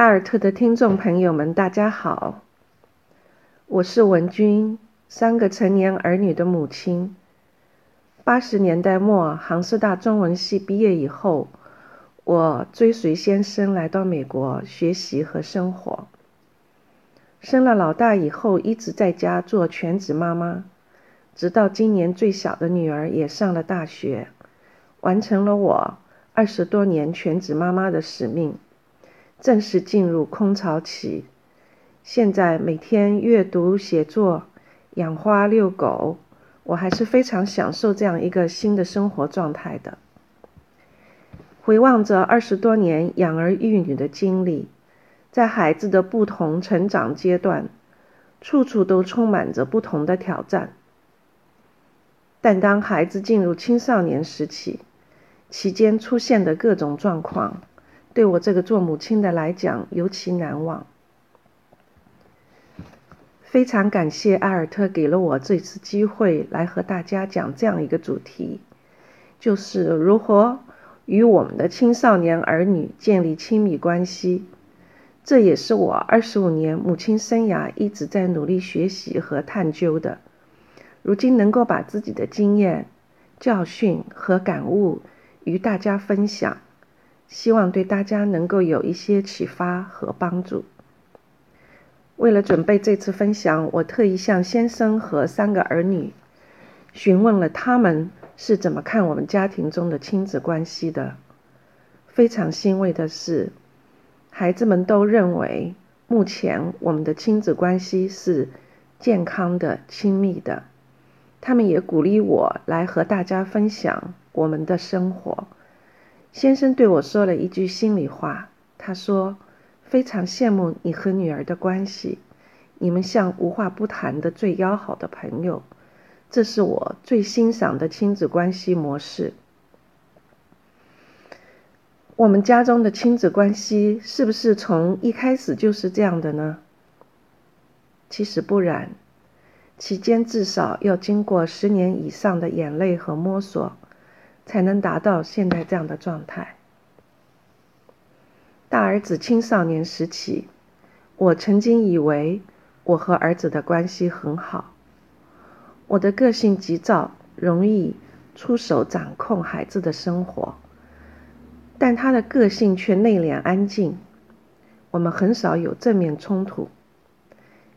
阿尔特的听众朋友们，大家好，我是文君，三个成年儿女的母亲。八十年代末，杭师大中文系毕业以后，我追随先生来到美国学习和生活。生了老大以后，一直在家做全职妈妈，直到今年最小的女儿也上了大学，完成了我二十多年全职妈妈的使命。正式进入空巢期，现在每天阅读、写作、养花、遛狗，我还是非常享受这样一个新的生活状态的。回望着二十多年养儿育女的经历，在孩子的不同成长阶段，处处都充满着不同的挑战。但当孩子进入青少年时期，期间出现的各种状况。对我这个做母亲的来讲，尤其难忘。非常感谢艾尔特给了我这次机会来和大家讲这样一个主题，就是如何与我们的青少年儿女建立亲密关系。这也是我二十五年母亲生涯一直在努力学习和探究的。如今能够把自己的经验、教训和感悟与大家分享。希望对大家能够有一些启发和帮助。为了准备这次分享，我特意向先生和三个儿女询问了他们是怎么看我们家庭中的亲子关系的。非常欣慰的是，孩子们都认为目前我们的亲子关系是健康的、亲密的。他们也鼓励我来和大家分享我们的生活。先生对我说了一句心里话，他说：“非常羡慕你和女儿的关系，你们像无话不谈的最要好的朋友，这是我最欣赏的亲子关系模式。”我们家中的亲子关系是不是从一开始就是这样的呢？其实不然，期间至少要经过十年以上的眼泪和摸索。才能达到现在这样的状态。大儿子青少年时期，我曾经以为我和儿子的关系很好。我的个性急躁，容易出手掌控孩子的生活，但他的个性却内敛安静。我们很少有正面冲突。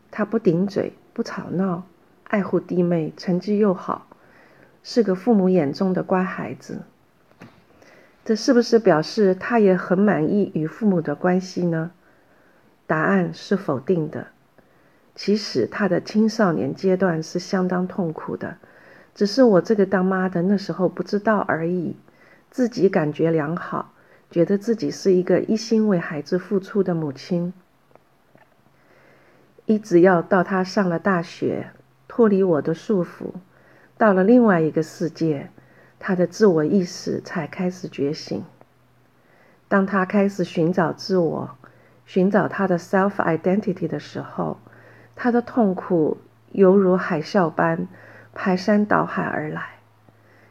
他不顶嘴，不吵闹，爱护弟妹，成绩又好。是个父母眼中的乖孩子，这是不是表示他也很满意与父母的关系呢？答案是否定的。其实他的青少年阶段是相当痛苦的，只是我这个当妈的那时候不知道而已。自己感觉良好，觉得自己是一个一心为孩子付出的母亲，一直要到他上了大学，脱离我的束缚。到了另外一个世界，他的自我意识才开始觉醒。当他开始寻找自我、寻找他的 self identity 的时候，他的痛苦犹如海啸般排山倒海而来。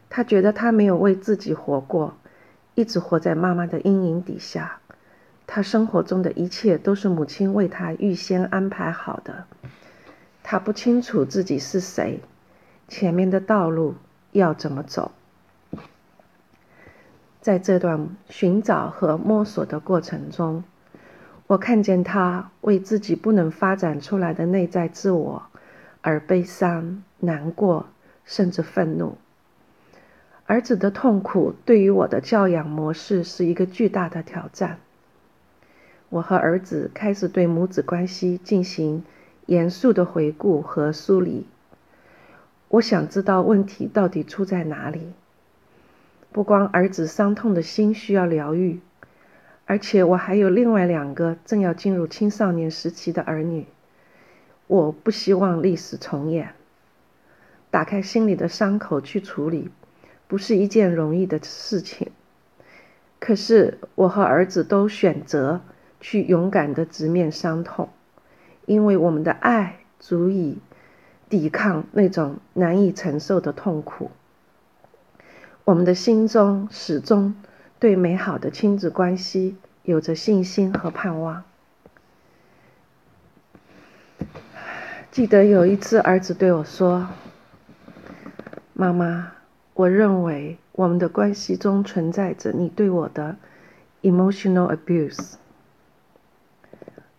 他觉得他没有为自己活过，一直活在妈妈的阴影底下。他生活中的一切都是母亲为他预先安排好的。他不清楚自己是谁。前面的道路要怎么走？在这段寻找和摸索的过程中，我看见他为自己不能发展出来的内在自我而悲伤、难过，甚至愤怒。儿子的痛苦对于我的教养模式是一个巨大的挑战。我和儿子开始对母子关系进行严肃的回顾和梳理。我想知道问题到底出在哪里。不光儿子伤痛的心需要疗愈，而且我还有另外两个正要进入青少年时期的儿女。我不希望历史重演。打开心里的伤口去处理，不是一件容易的事情。可是我和儿子都选择去勇敢的直面伤痛，因为我们的爱足以。抵抗那种难以承受的痛苦。我们的心中始终对美好的亲子关系有着信心和盼望。记得有一次儿子对我说妈妈我认为我们的关系中存在着你对我的 emotional abuse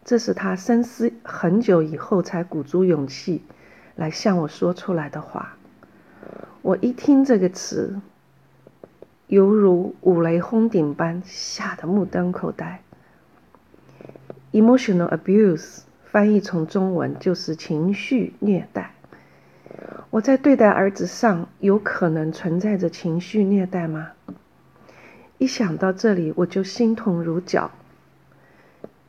这是他深思很久以后才鼓足勇气来向我说出来的话。我一听这个词，犹如五雷轰顶般，吓得目瞪口呆。emotional abuse。翻译成中文就是情绪虐待。我在对待儿子上有可能存在着情绪虐待吗？一想到这里，我就心痛如绞。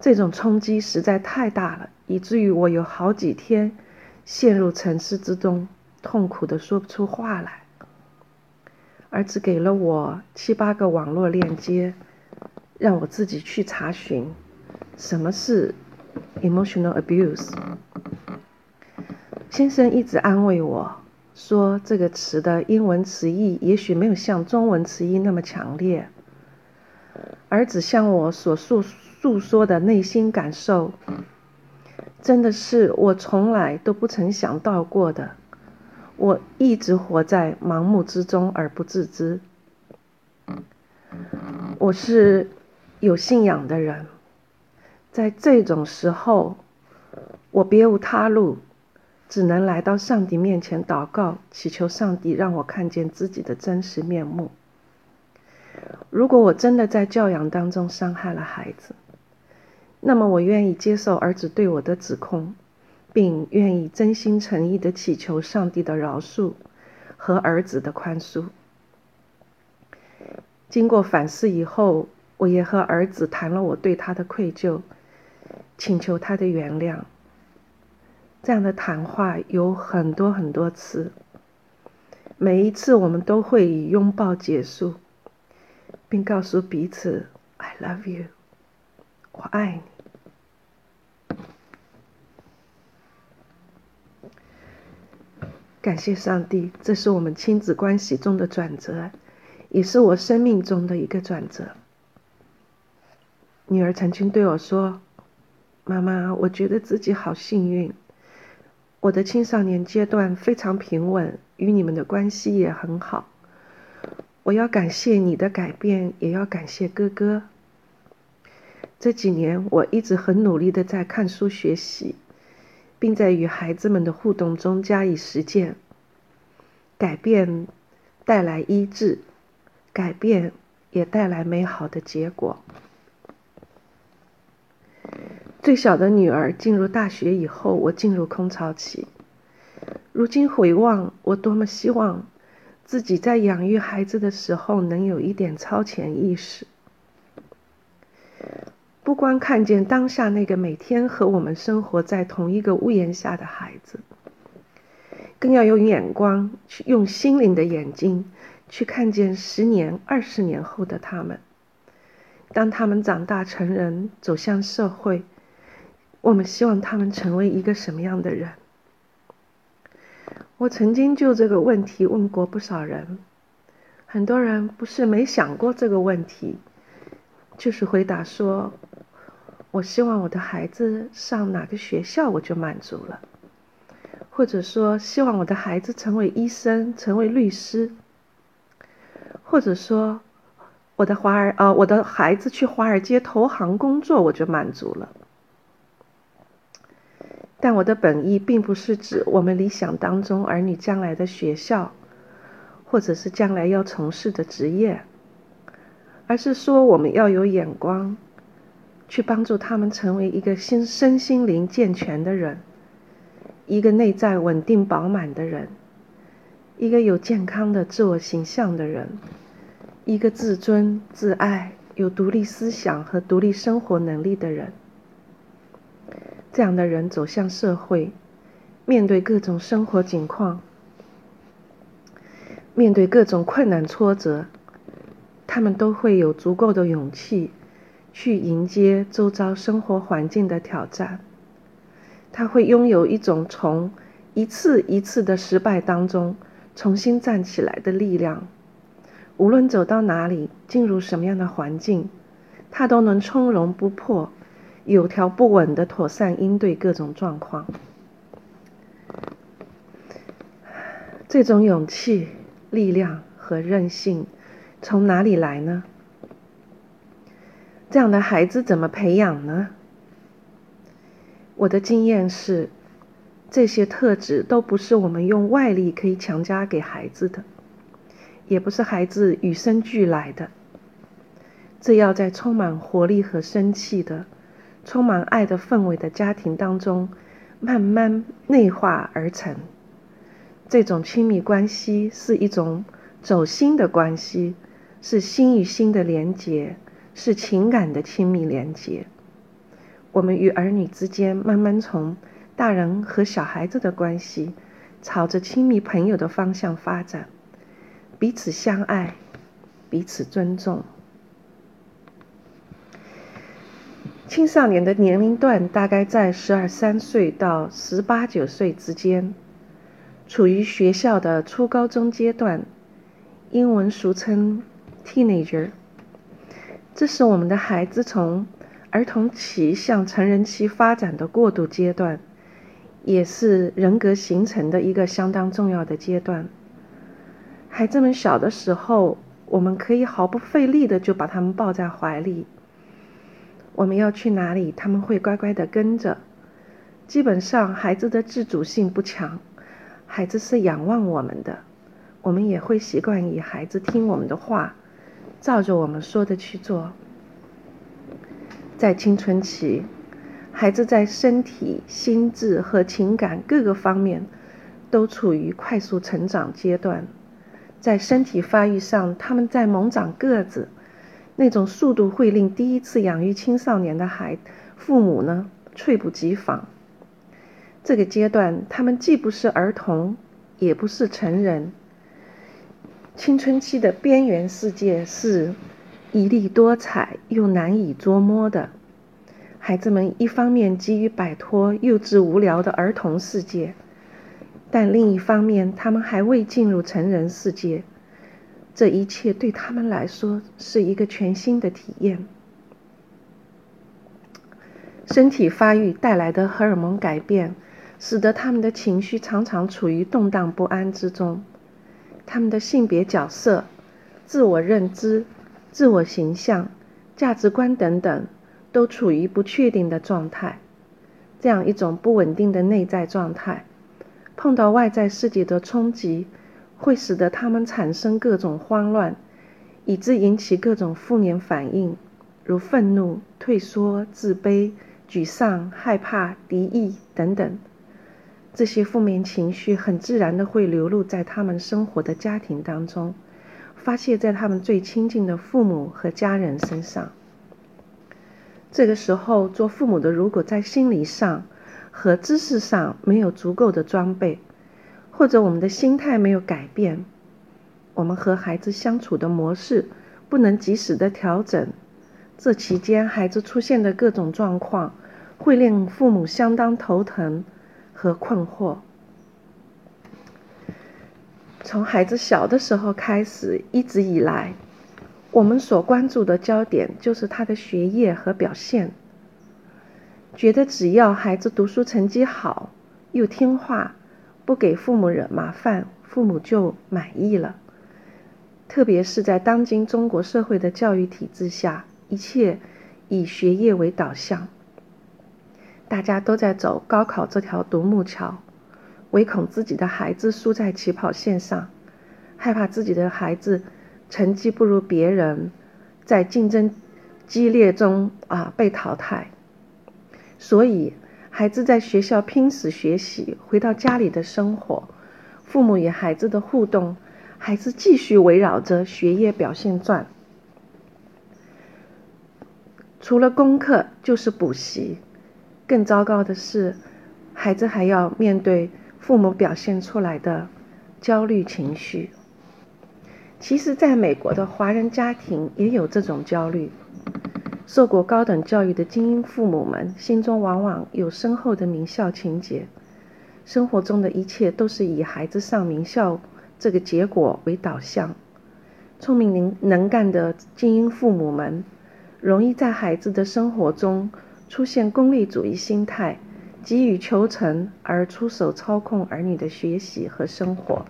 这种冲击实在太大了，以至于我有好几天陷入沉思之中，痛苦的说不出话来。儿子给了我七八个网络链接，让我自己去查询什么是。Emotional abuse，先生一直安慰我说，这个词的英文词义也许没有像中文词义那么强烈。儿子向我所诉诉说的内心感受，真的是我从来都不曾想到过的。我一直活在盲目之中而不自知。我是有信仰的人。在这种时候，我别无他路，只能来到上帝面前祷告，祈求上帝让我看见自己的真实面目。如果我真的在教养当中伤害了孩子，那么我愿意接受儿子对我的指控，并愿意真心诚意的祈求上帝的饶恕和儿子的宽恕。经过反思以后，我也和儿子谈了我对他的愧疚。请求他的原谅。这样的谈话有很多很多次，每一次我们都会以拥抱结束，并告诉彼此 “I love you”，我爱你。感谢上帝，这是我们亲子关系中的转折，也是我生命中的一个转折。女儿曾经对我说。妈妈，我觉得自己好幸运。我的青少年阶段非常平稳，与你们的关系也很好。我要感谢你的改变，也要感谢哥哥。这几年我一直很努力的在看书学习，并在与孩子们的互动中加以实践。改变带来医治，改变也带来美好的结果。最小的女儿进入大学以后，我进入空巢期。如今回望，我多么希望自己在养育孩子的时候能有一点超前意识，光看见当下那个每天和我们生活在同一个屋檐下的孩子，更要有眼光，去用心灵的眼睛去看见十年、二十年后的他们。当他们长大成人，走向社会。我们希望他们成为一个什么样的人？我曾经就这个问题问过不少人，很多人不是没想过这个问题，就是回答说：“我希望我的孩子上哪个学校，我就满足了。”或者说，希望我的孩子成为医生、成为律师，或者说，我的华尔呃，我的孩子去华尔街投行工作，我就满足了。但我的本意并不是指我们理想当中儿女将来的学校，或者是将来要从事的职业，而是说我们要有眼光，去帮助他们成为一个心身心灵健全的人，一个内在稳定饱满的人，一个有健康的自我形象的人，一个自尊自爱、有独立思想和独立生活能力的人。这样的人走向社会，面对各种生活境况，面对各种困难挫折，他们都会有足够的勇气去迎接周遭生活环境的挑战。他会拥有一种从一次一次的失败当中重新站起来的力量。无论走到哪里，进入什么样的环境，他都能从容不迫。有条不紊的妥善应对各种状况。这种勇气、力量和韧性从哪里来呢？这样的孩子怎么培养呢？我的经验是，这些特质都不是我们用外力可以强加给孩子的，也不是孩子与生俱来的。这要在充满活力和生气的、充满爱的氛围的家庭当中，慢慢内化而成。这种亲密关系是一种走心的关系，是心与心的连结，是情感的亲密连结。我们与儿女之间慢慢从大人和小孩子的关系，朝着亲密朋友的方向发展，彼此相爱，彼此尊重。青少年的年龄段大概在十二三岁到十八九岁之间，处于学校的初高中阶段，英文俗称 teenager。这是我们的孩子从儿童期向成人期发展的过渡阶段，也是人格形成的一个相当重要的阶段。孩子们小的时候，我们可以毫不费力的就把他们抱在怀里。我们要去哪里，他们会乖乖的跟着。基本上，孩子的自主性不强，孩子是仰望我们的，我们也会习惯以孩子听我们的话，照着我们说的去做。在青春期，孩子在身体、心智和情感各个方面都处于快速成长阶段。在身体发育上，他们在猛长个子，那种速度会令第一次养育青少年的孩父母呢猝不及防。这个阶段，他们既不是儿童，也不是成人。青春期的边缘世界是。一粒多彩又难以捉摸的，孩子们一方面急于摆脱幼稚无聊的儿童世界，但另一方面他们还未进入成人世界。这一切对他们来说是一个全新的体验。身体发育带来的荷尔蒙改变，使得他们的情绪常常处于动荡不安之中，他们的性别角色、自我认知。自我形象、价值观等等，都处于不确定的状态。这样一种不稳定的内在状态，碰到外在世界的冲击，会使得他们产生各种慌乱，以致引起各种负面反应，如愤怒、退缩、自卑、沮丧、害怕、敌意等等。这些负面情绪很自然的会流露在他们生活的家庭当中。发泄在他们最亲近的父母和家人身上。这个时候，做父母的如果在心理上和知识上没有足够的装备，或者我们的心态没有改变，我们和孩子相处的模式不能及时的调整，这期间孩子出现的各种状况会令父母相当头疼和困惑。从孩子小的时候开始，一直以来，我们所关注的焦点就是他的学业和表现。觉得只要孩子读书成绩好，又听话，不给父母惹麻烦，父母就满意了。特别是在当今中国社会的教育体制下，一切以学业为导向，大家都在走高考这条独木桥。唯恐自己的孩子输在起跑线上，害怕自己的孩子成绩不如别人，在竞争激烈中啊被淘汰。所以，孩子在学校拼死学习，回到家里的生活，父母与孩子的互动，孩子继续围绕着学业表现转。除了功课就是补习，更糟糕的是，孩子还要面对。父母表现出来的焦虑情绪，其实，在美国的华人家庭也有这种焦虑。受过高等教育的精英父母们心中往往有深厚的名校情节，生活中的一切都是以孩子上名校这个结果为导向。聪明能能干的精英父母们，容易在孩子的生活中出现功利主义心态。急于求成而出手操控儿女的学习和生活。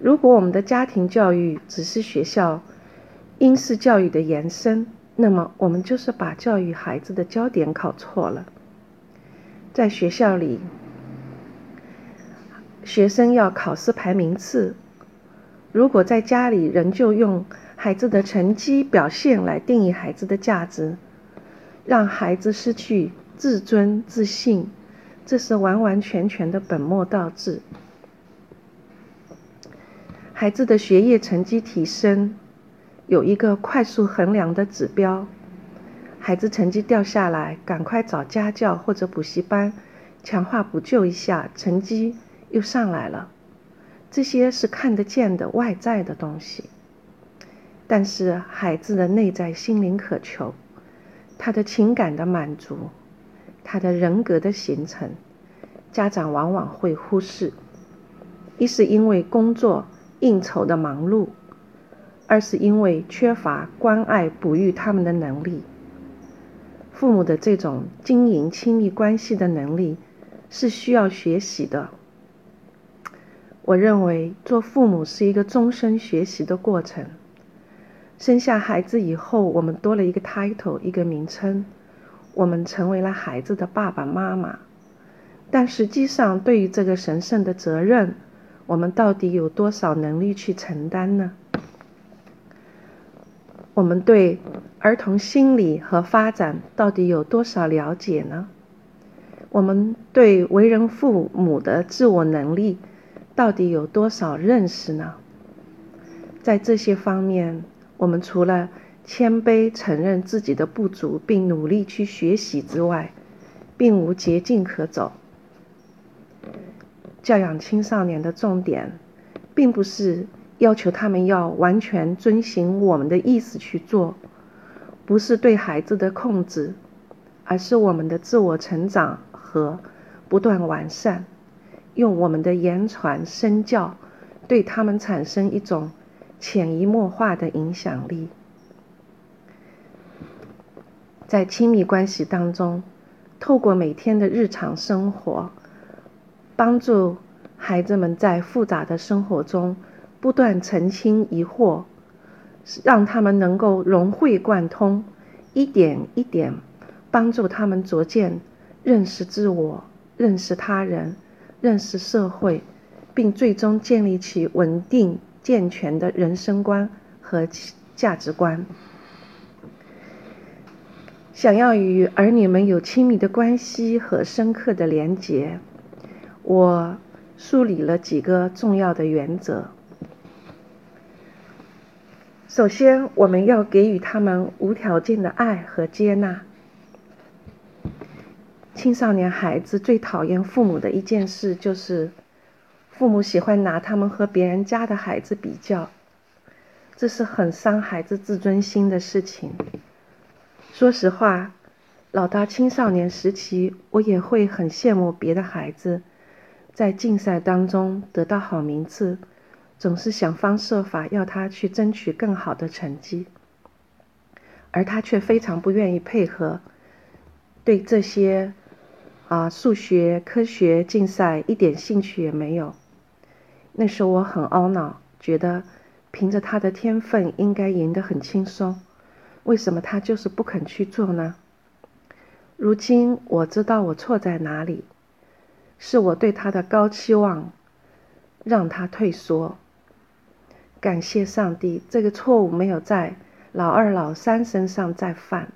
如果我们的家庭教育只是学校应试教育的延伸，那么我们就是把教育孩子的焦点考错了。在学校里，学生要考试排名次；如果在家里仍旧用孩子的成绩表现来定义孩子的价值，让孩子失去自尊自信，这是完完全全的本末倒置。孩子的学业成绩提升有一个快速衡量的指标，孩子成绩掉下来，赶快找家教或者补习班强化补救一下，成绩又上来了。这些是看得见的外在的东西，但是孩子的内在心灵渴求，他的情感的满足，他的人格的形成，家长往往会忽视，一是因为工作。应酬的忙碌，二是因为缺乏关爱哺育他们的能力。父母的这种经营亲密关系的能力是需要学习的。我认为做父母是一个终身学习的过程。生下孩子以后，我们多了一个 title，一个名称，我们成为了孩子的爸爸妈妈。但实际上，对于这个神圣的责任，我们到底有多少能力去承担呢？我们对儿童心理和发展到底有多少了解呢？我们对为人父母的自我能力到底有多少认识呢？在这些方面，我们除了谦卑承认自己的不足，并努力去学习之外，并无捷径可走。教养青少年的重点，并不是要求他们要完全遵循我们的意思去做，不是对孩子的控制，而是我们的自我成长和不断完善，用我们的言传身教，对他们产生一种潜移默化的影响力。在亲密关系当中，透过每天的日常生活。帮助孩子们在复杂的生活中不断澄清疑惑，让他们能够融会贯通，一点一点帮助他们逐渐认识自我、认识他人、认识社会，并最终建立起稳定健全的人生观和价值观。想要与儿女们有亲密的关系和深刻的连结。我梳理了几个重要的原则。首先，我们要给予他们无条件的爱和接纳。青少年孩子最讨厌父母的一件事，就是父母喜欢拿他们和别人家的孩子比较，这是很伤孩子自尊心的事情。说实话，老大青少年时期，我也会很羡慕别的孩子。在竞赛当中得到好名次，总是想方设法要他去争取更好的成绩，而他却非常不愿意配合，对这些啊数学、科学竞赛一点兴趣也没有。那时我很懊恼，觉得凭着他的天分应该赢得很轻松，为什么他就是不肯去做呢？如今我知道我错在哪里。是我对他的高期望，让他退缩。感谢上帝，这个错误没有在老二、老三身上再犯。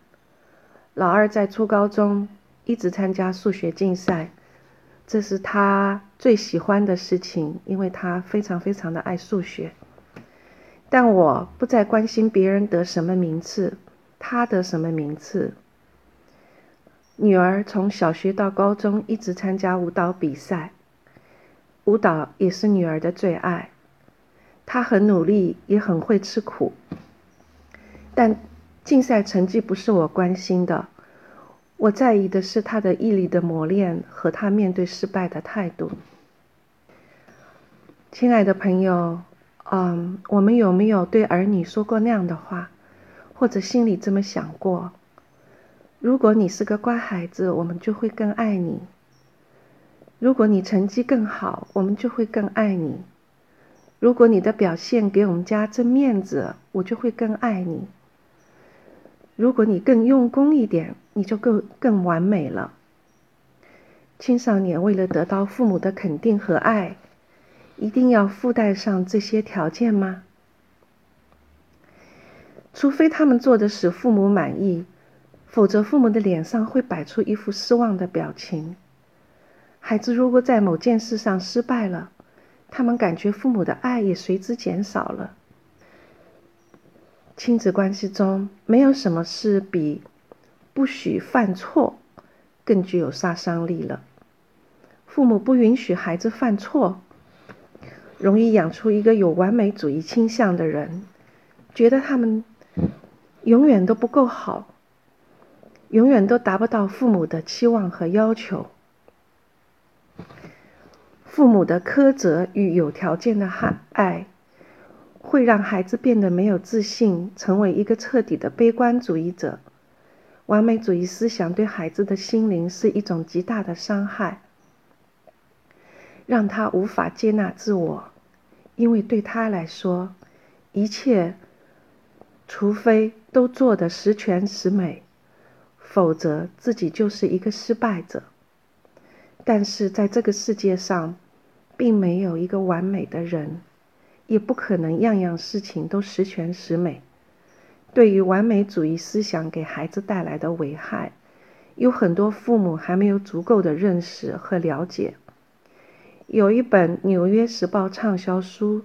老二在初高中一直参加数学竞赛，这是他最喜欢的事情，因为他非常非常的爱数学。但我不再关心别人得什么名次，他得什么名次。女儿从小学到高中一直参加舞蹈比赛，舞蹈也是女儿的最爱。她很努力，也很会吃苦。但竞赛成绩不是我关心的，我在意的是他的毅力的磨练和他面对失败的态度。亲爱的朋友，嗯，我们有没有对儿女说过那样的话，或者心里这么想过？如果你是个乖孩子，我们就会更爱你；如果你成绩更好，我们就会更爱你；如果你的表现给我们家争面子，我就会更爱你。如果你更用功一点，你就更更完美了。青少年为了得到父母的肯定和爱，一定要附带上这些条件吗？除非他们做的使父母满意，否则父母的脸上会摆出一副失望的表情。孩子如果在某件事上失败了，他们感觉父母的爱也随之减少了。亲子关系中没有什么是比不许犯错更具有杀伤力了。父母不允许孩子犯错，容易养出一个有完美主义倾向的人，觉得他们永远都不够好，永远都达不到父母的期望和要求。父母的苛责与有条件的爱，会让孩子变得没有自信，成为一个彻底的悲观主义者。完美主义思想对孩子的心灵是一种极大的伤害，让他无法接纳自我，因为对他来说，一切除非都做得十全十美，否则自己就是一个失败者。但是在这个世界上，并没有一个完美的人，也不可能样样事情都十全十美。对于完美主义思想给孩子带来的危害，有很多父母还没有足够的认识和了解。有一本《纽约时报》畅销书，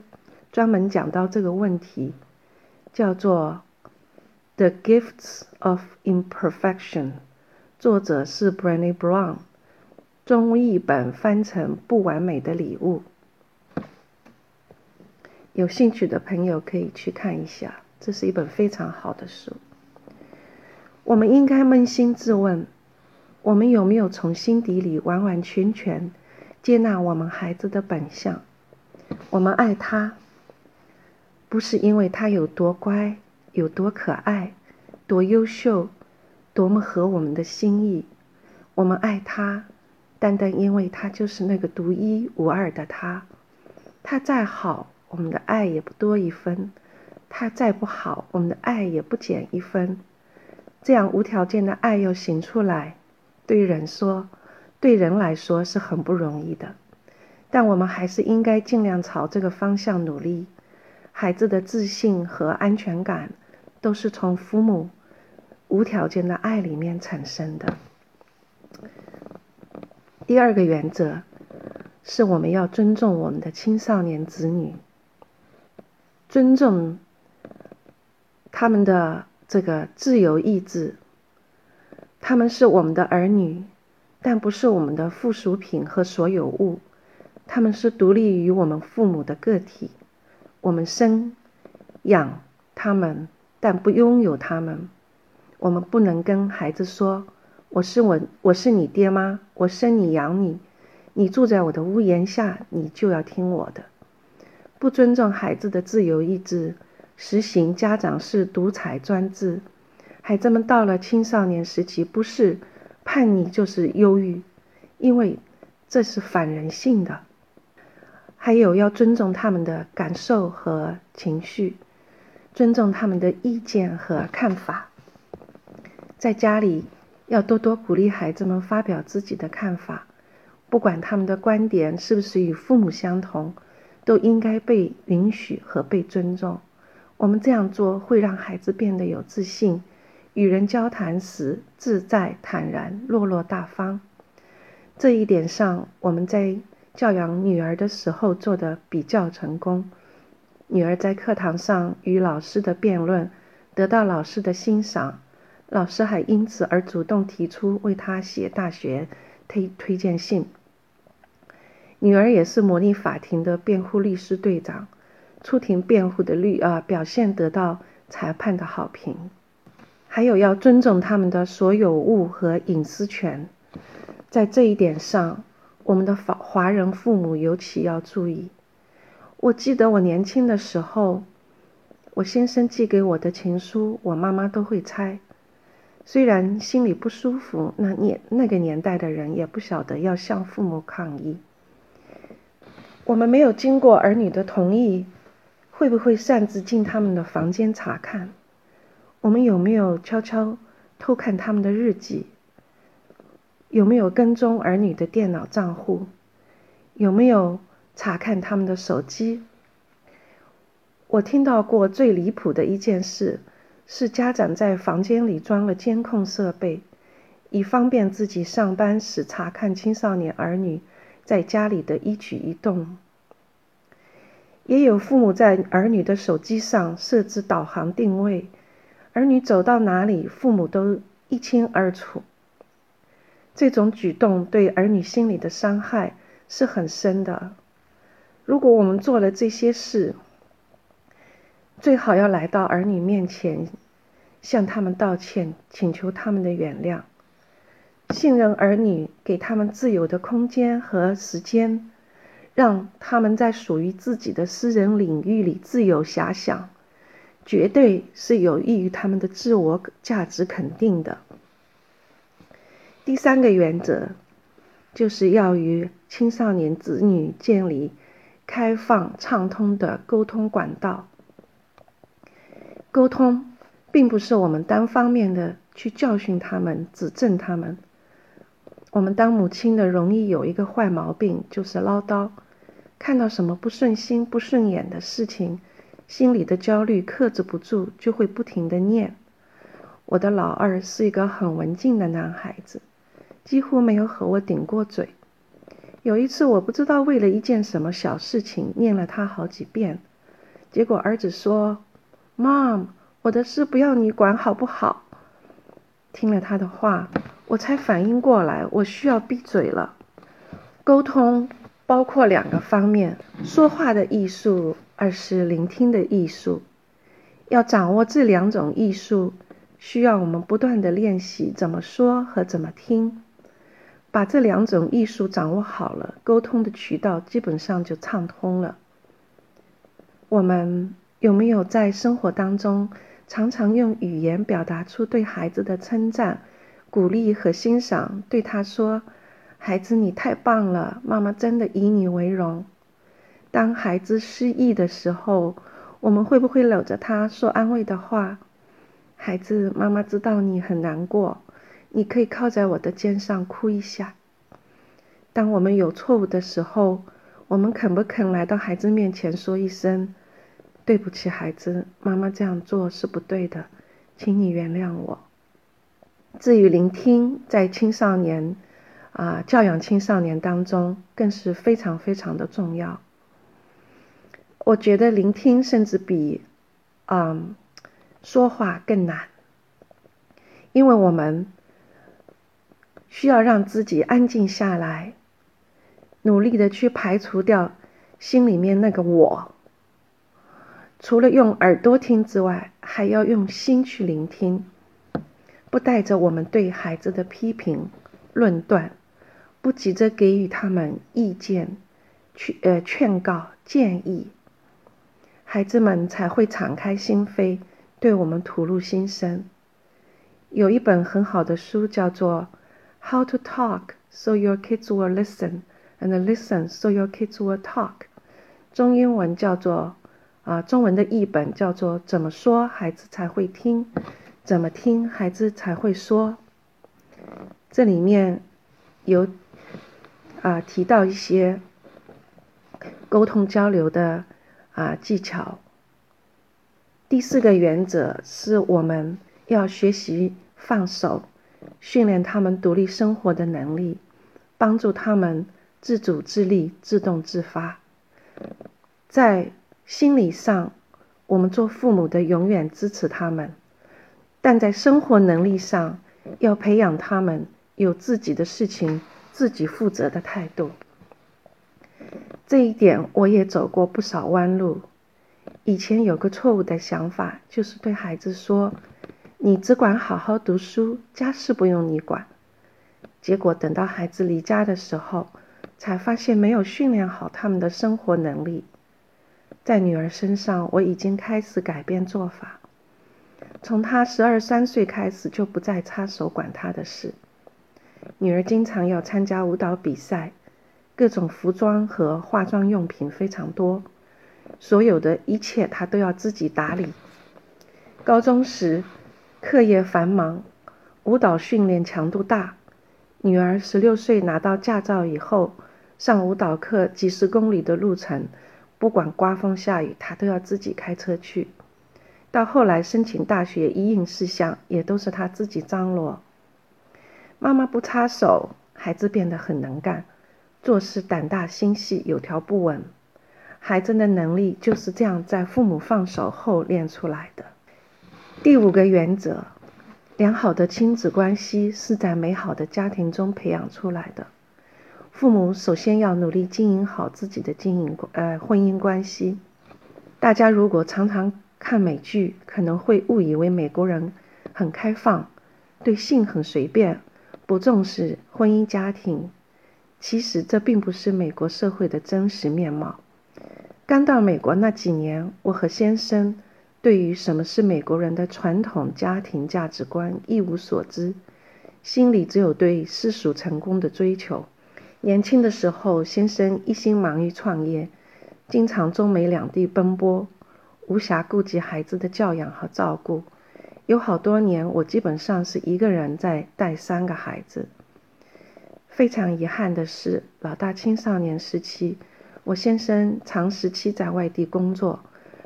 专门讲到这个问题，叫做《The Gifts of Imperfection》，作者是 Brené Brown。中译本翻成《不完美的礼物》，有兴趣的朋友可以去看一下，这是一本非常好的书。我们应该扪心自问：我们有没有从心底里完完全全接纳我们孩子的本相？我们爱他，不是因为他有多乖、有多可爱、多优秀、多么合我们的心意，我们爱他。单单因为他就是那个独一无二的他，他再好，我们的爱也不多一分；他再不好，我们的爱也不减一分。这样无条件的爱又行出来，对人说，对人来说是很不容易的。但我们还是应该尽量朝这个方向努力。孩子的自信和安全感，都是从父母无条件的爱里面产生的。第二个原则是我们要尊重我们的青少年子女，尊重他们的这个自由意志。他们是我们的儿女，但不是我们的附属品和所有物。他们是独立于我们父母的个体。我们生养他们，但不拥有他们。我们不能跟孩子说。我是我，我是你爹妈，我生你养你，你住在我的屋檐下，你就要听我的。不尊重孩子的自由意志，实行家长式独裁专制，孩子们到了青少年时期，不是叛逆就是忧郁，因为这是反人性的。还有要尊重他们的感受和情绪，尊重他们的意见和看法，在家里。要多多鼓励孩子们发表自己的看法，不管他们的观点是不是与父母相同，都应该被允许和被尊重。我们这样做会让孩子变得有自信，与人交谈时自在坦然、落落大方。这一点上，我们在教养女儿的时候做的比较成功。女儿在课堂上与老师的辩论，得到老师的欣赏。老师还因此而主动提出为她写大学推推荐信。女儿也是模拟法庭的辩护律师队长，出庭辩护的律啊表现得到裁判的好评。还有要尊重他们的所有物和隐私权，在这一点上，我们的华华人父母尤其要注意。我记得我年轻的时候，我先生寄给我的情书，我妈妈都会拆。虽然心里不舒服，那年那个年代的人也不晓得要向父母抗议。我们没有经过儿女的同意，会不会擅自进他们的房间查看？我们有没有悄悄偷看他们的日记？有没有跟踪儿女的电脑账户？有没有查看他们的手机？我听到过最离谱的一件事，是家长在房间里装了监控设备，以方便自己上班时查看青少年儿女在家里的一举一动。也有父母在儿女的手机上设置导航定位，儿女走到哪里，父母都一清二楚。这种举动对儿女心理的伤害是很深的。如果我们做了这些事，最好要来到儿女面前，向他们道歉，请求他们的原谅，信任儿女，给他们自由的空间和时间，让他们在属于自己的私人领域里自由遐想，绝对是有益于他们的自我价值肯定的。第三个原则，就是要与青少年子女建立开放畅通的沟通管道。沟通并不是我们单方面的去教训他们、指正他们。我们当母亲的容易有一个坏毛病，就是唠叨。看到什么不顺心、不顺眼的事情，心里的焦虑克制不住，就会不停的念。我的老二是一个很文静的男孩子。几乎没有和我顶过嘴。有一次，我不知道为了一件什么小事情念了他好几遍，结果儿子说：“Mom，我的事不要你管，好不好？”听了他的话，我才反应过来，我需要闭嘴了。沟通包括两个方面：说话的艺术，二是聆听的艺术。要掌握这两种艺术，需要我们不断的练习怎么说和怎么听。把这两种艺术掌握好了，沟通的渠道基本上就畅通了。我们有没有在生活当中常常用语言表达出对孩子的称赞、鼓励和欣赏？对他说：“孩子，你太棒了，妈妈真的以你为荣。”当孩子失意的时候，我们会不会搂着他说安慰的话？孩子，妈妈知道你很难过。你可以靠在我的肩上哭一下。当我们有错误的时候，我们肯不肯来到孩子面前说一声：“对不起，孩子，妈妈这样做是不对的，请你原谅我。”至于聆听，在青少年啊教养青少年当中，更是非常非常的重要。我觉得聆听甚至比嗯说话更难，因为我们。需要让自己安静下来，努力的去排除掉心里面那个我。除了用耳朵听之外，还要用心去聆听，不带着我们对孩子的批评、论断，不急着给予他们意见、去呃劝告、建议，孩子们才会敞开心扉，对我们吐露心声。有一本很好的书，叫做。How to talk so your kids will listen, and listen so your kids will talk。中英文叫做啊，中文的译本叫做怎么说孩子才会听，怎么听孩子才会说。这里面有啊提到一些沟通交流的啊技巧。第四个原则是我们要学习放手。训练他们独立生活的能力，帮助他们自主自立、自动自发。在心理上，我们做父母的永远支持他们；但在生活能力上，要培养他们有自己的事情自己负责的态度。这一点我也走过不少弯路。以前有个错误的想法，就是对孩子说。你只管好好读书，家事不用你管。结果等到孩子离家的时候，才发现没有训练好他们的生活能力。在女儿身上，我已经开始改变做法，从她十二三岁开始就不再插手管她的事。女儿经常要参加舞蹈比赛，各种服装和化妆用品非常多，所有的一切她都要自己打理。高中时，课业繁忙，舞蹈训练强度大。女儿十六岁拿到驾照以后，上舞蹈课几十公里的路程，不管刮风下雨，她都要自己开车去。到后来申请大学一应事项，也都是她自己张罗。妈妈不插手，孩子变得很能干，做事胆大心细，有条不紊。孩子的能力就是这样在父母放手后练出来的。第五个原则，良好的亲子关系是在美好的家庭中培养出来的。父母首先要努力经营好自己的经营呃婚姻关系。大家如果常常看美剧，可能会误以为美国人很开放，对性很随便，不重视婚姻家庭。其实这并不是美国社会的真实面貌。刚到美国那几年，我和先生。对于什么是美国人的传统家庭价值观一无所知，心里只有对世俗成功的追求。年轻的时候，先生一心忙于创业，经常中美两地奔波，无暇顾及孩子的教养和照顾。有好多年，我基本上是一个人在带三个孩子。非常遗憾的是，老大青少年时期，我先生长时期在外地工作。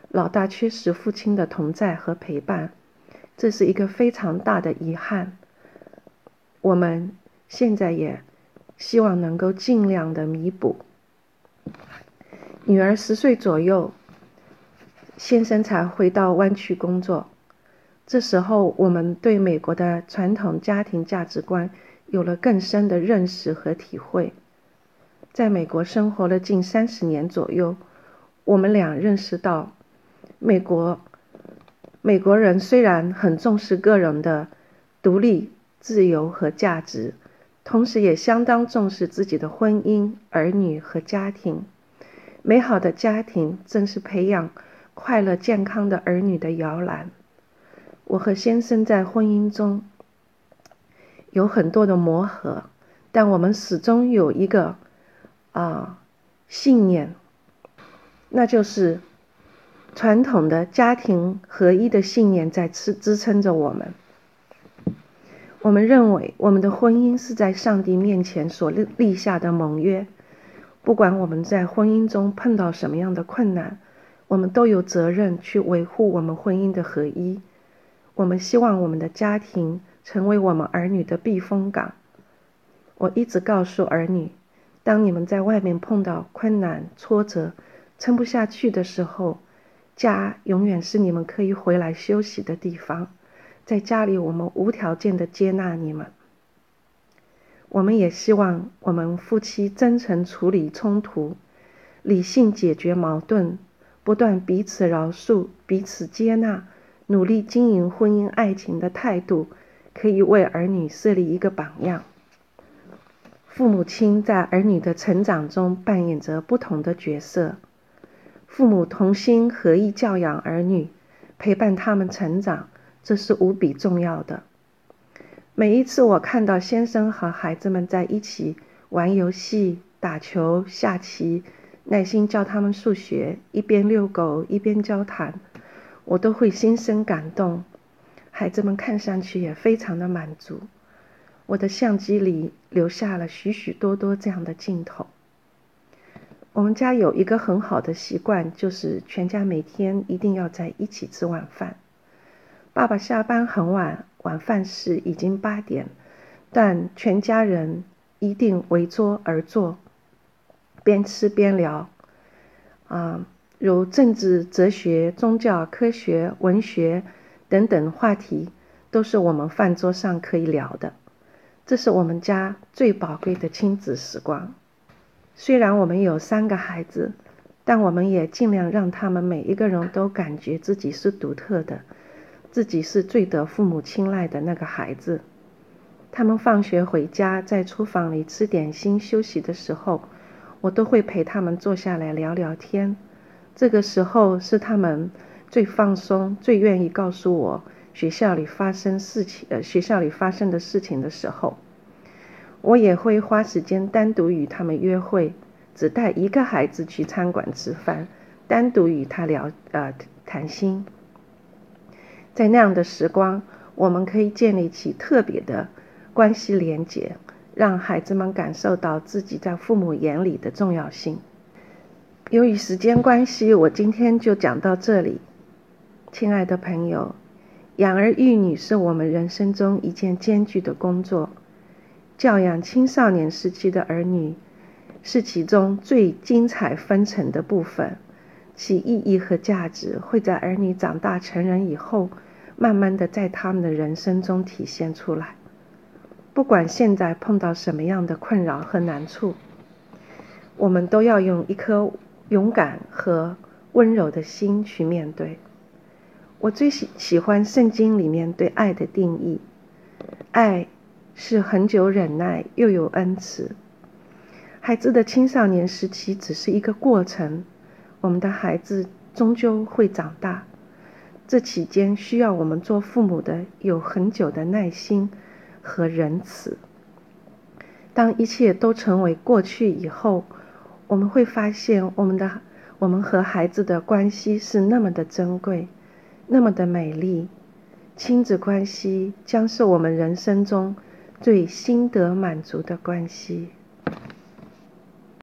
老大缺失父亲的同在和陪伴，这是一个非常大的遗憾。我们现在也希望能够尽量的弥补。女儿十岁左右，先生才回到湾区工作。这时候，我们对美国的传统家庭价值观有了更深的认识和体会。在美国生活了近三十年左右，我们俩认识到。美国，美国人虽然很重视个人的独立、自由和价值，同时也相当重视自己的婚姻、儿女和家庭。美好的家庭正是培养快乐、健康的儿女的摇篮。我和先生在婚姻中有很多的磨合，但我们始终有一个啊信念，那就是。传统的家庭合一的信念在支支撑着我们。我们认为，我们的婚姻是在上帝面前所立立下的盟约。不管我们在婚姻中碰到什么样的困难，我们都有责任去维护我们婚姻的合一。我们希望我们的家庭成为我们儿女的避风港。我一直告诉儿女，当你们在外面碰到困难、挫折、撑不下去的时候，家永远是你们可以回来休息的地方，在家里我们无条件的接纳你们。我们也希望我们夫妻真诚处理冲突，理性解决矛盾，不断彼此饶恕、彼此接纳，努力经营婚姻爱情的态度，可以为儿女设立一个榜样。父母亲在儿女的成长中扮演着不同的角色。父母同心合意教养儿女，陪伴他们成长，这是无比重要的。每一次我看到先生和孩子们在一起玩游戏、打球、下棋，耐心教他们数学，一边遛狗一边交谈，我都会心生感动。孩子们看上去也非常的满足。我的相机里留下了许许多多这样的镜头。我们家有一个很好的习惯，就是全家每天一定要在一起吃晚饭。爸爸下班很晚，晚饭时已经八点，但全家人一定围桌而坐，边吃边聊。啊，如政治、哲学、宗教、科学、文学等等话题，都是我们饭桌上可以聊的。这是我们家最宝贵的亲子时光。虽然我们有三个孩子，但我们也尽量让他们每一个人都感觉自己是独特的，自己是最得父母青睐的那个孩子。他们放学回家，在厨房里吃点心休息的时候，我都会陪他们坐下来聊聊天。这个时候是他们最放松、最愿意告诉我学校里发生事情、呃学校里发生的事情的时候。我也会花时间单独与他们约会，只带一个孩子去餐馆吃饭，单独与他聊呃谈心。在那样的时光，我们可以建立起特别的关系连结，让孩子们感受到自己在父母眼里的重要性。由于时间关系，我今天就讲到这里。亲爱的朋友，养儿育女是我们人生中一件艰巨的工作。教养青少年时期的儿女，是其中最精彩纷呈的部分。其意义和价值会在儿女长大成人以后，慢慢的在他们的人生中体现出来。不管现在碰到什么样的困扰和难处，我们都要用一颗勇敢和温柔的心去面对。我最喜喜欢圣经里面对爱的定义：爱是很久忍耐，又有恩慈。孩子的青少年时期只是一个过程。我们的孩子终究会长大，这期间需要我们做父母的有很久的耐心和仁慈。当一切都成为过去以后，我们会发现我们的我们和孩子的关系是那么的珍贵，那么的美丽。亲子关系将是我们人生中最心得满足的关系。